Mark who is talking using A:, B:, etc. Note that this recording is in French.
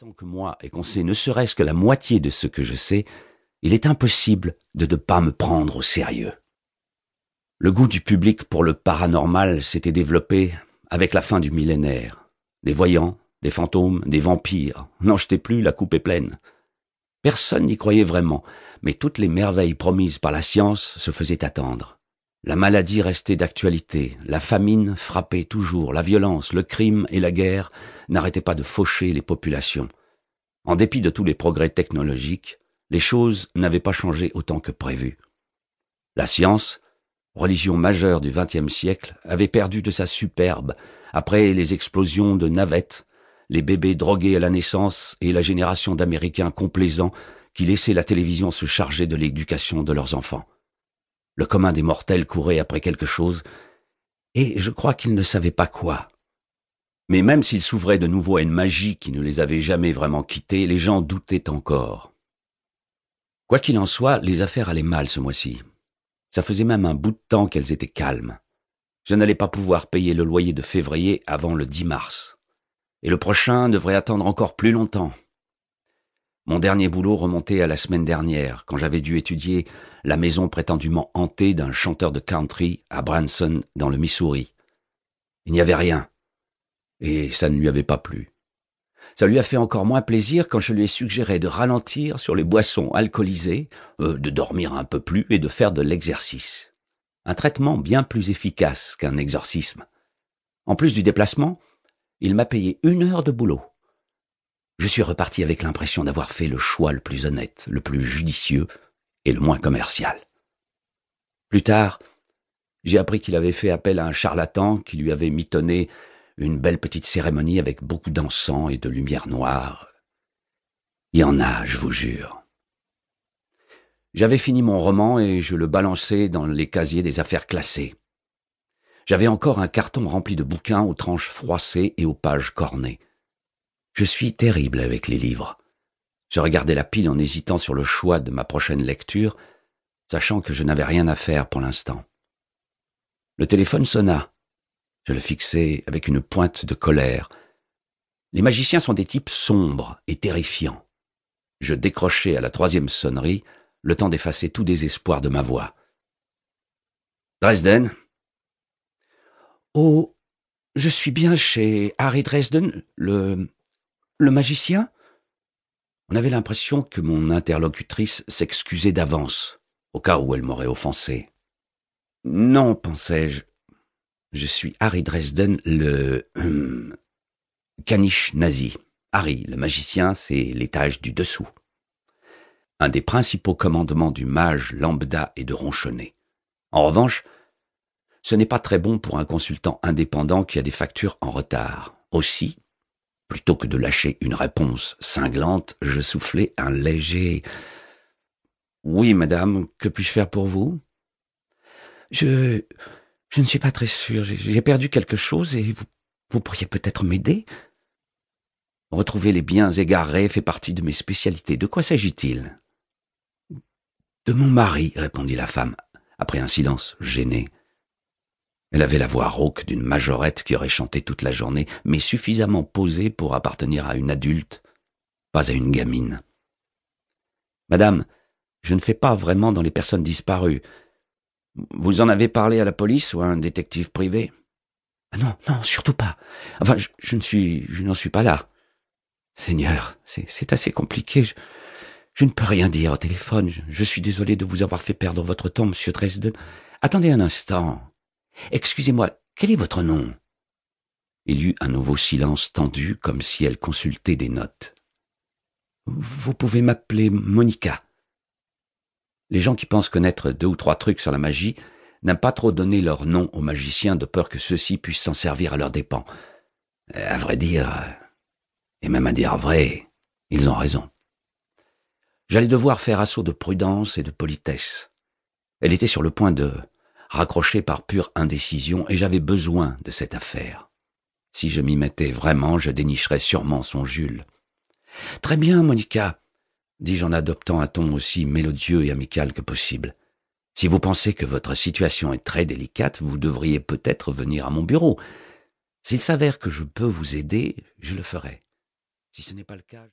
A: Tant que moi et qu'on sait ne serait-ce que la moitié de ce que je sais, il est impossible de ne pas me prendre au sérieux. Le goût du public pour le paranormal s'était développé avec la fin du millénaire. Des voyants, des fantômes, des vampires. N'en jetez plus, la coupe est pleine. Personne n'y croyait vraiment, mais toutes les merveilles promises par la science se faisaient attendre. La maladie restait d'actualité, la famine frappait toujours, la violence, le crime et la guerre n'arrêtaient pas de faucher les populations. En dépit de tous les progrès technologiques, les choses n'avaient pas changé autant que prévu. La science, religion majeure du XXe siècle, avait perdu de sa superbe après les explosions de navettes, les bébés drogués à la naissance et la génération d'Américains complaisants qui laissaient la télévision se charger de l'éducation de leurs enfants. Le commun des mortels courait après quelque chose, et je crois qu'ils ne savaient pas quoi. Mais même s'ils s'ouvraient de nouveau à une magie qui ne les avait jamais vraiment quittés, les gens doutaient encore. Quoi qu'il en soit, les affaires allaient mal ce mois-ci. Ça faisait même un bout de temps qu'elles étaient calmes. Je n'allais pas pouvoir payer le loyer de février avant le 10 mars. Et le prochain devrait attendre encore plus longtemps. Mon dernier boulot remontait à la semaine dernière, quand j'avais dû étudier la maison prétendument hantée d'un chanteur de country à Branson, dans le Missouri. Il n'y avait rien. Et ça ne lui avait pas plu. Ça lui a fait encore moins plaisir quand je lui ai suggéré de ralentir sur les boissons alcoolisées, euh, de dormir un peu plus et de faire de l'exercice. Un traitement bien plus efficace qu'un exorcisme. En plus du déplacement, il m'a payé une heure de boulot. Je suis reparti avec l'impression d'avoir fait le choix le plus honnête, le plus judicieux et le moins commercial. Plus tard, j'ai appris qu'il avait fait appel à un charlatan qui lui avait mitonné une belle petite cérémonie avec beaucoup d'encens et de lumière noire. Il y en a, je vous jure. J'avais fini mon roman et je le balançais dans les casiers des affaires classées. J'avais encore un carton rempli de bouquins aux tranches froissées et aux pages cornées. Je suis terrible avec les livres. Je regardais la pile en hésitant sur le choix de ma prochaine lecture, sachant que je n'avais rien à faire pour l'instant. Le téléphone sonna. Je le fixai avec une pointe de colère. Les magiciens sont des types sombres et terrifiants. Je décrochai à la troisième sonnerie, le temps d'effacer tout désespoir de ma voix. Dresden Oh, je suis bien chez Harry Dresden, le le magicien? On avait l'impression que mon interlocutrice s'excusait d'avance, au cas où elle m'aurait offensé. Non, pensais-je. Je suis Harry Dresden, le hum, caniche nazi. Harry, le magicien, c'est l'étage du dessous. Un des principaux commandements du mage lambda est de ronchonner. En revanche, ce n'est pas très bon pour un consultant indépendant qui a des factures en retard. Aussi, Plutôt que de lâcher une réponse cinglante, je soufflai un léger Oui, madame, que puis-je faire pour vous? Je je ne suis pas très sûr. J'ai perdu quelque chose et vous, vous pourriez peut-être m'aider? Retrouver les biens égarés fait partie de mes spécialités. De quoi s'agit-il? De mon mari, répondit la femme, après un silence gêné. Elle avait la voix rauque d'une majorette qui aurait chanté toute la journée, mais suffisamment posée pour appartenir à une adulte, pas à une gamine. Madame, je ne fais pas vraiment dans les personnes disparues. Vous en avez parlé à la police ou à un détective privé? Ah Non, non, surtout pas. Enfin, je, ne suis, je n'en suis pas là. Seigneur, c'est assez compliqué. Je, ne peux rien dire au téléphone. Je, je suis désolé de vous avoir fait perdre votre temps, monsieur Dresden. Attendez un instant. Excusez-moi, quel est votre nom? Il y eut un nouveau silence tendu, comme si elle consultait des notes. Vous pouvez m'appeler Monica. Les gens qui pensent connaître deux ou trois trucs sur la magie n'aiment pas trop donner leur nom aux magiciens de peur que ceux-ci puissent s'en servir à leurs dépens. À vrai dire, et même à dire vrai, ils ont raison. J'allais devoir faire assaut de prudence et de politesse. Elle était sur le point de raccroché par pure indécision, et j'avais besoin de cette affaire. Si je m'y mettais vraiment, je dénicherais sûrement son Jules. Très bien, Monica, dis-je en adoptant un ton aussi mélodieux et amical que possible. Si vous pensez que votre situation est très délicate, vous devriez peut-être venir à mon bureau. S'il s'avère que je peux vous aider, je le ferai. Si ce n'est pas le cas,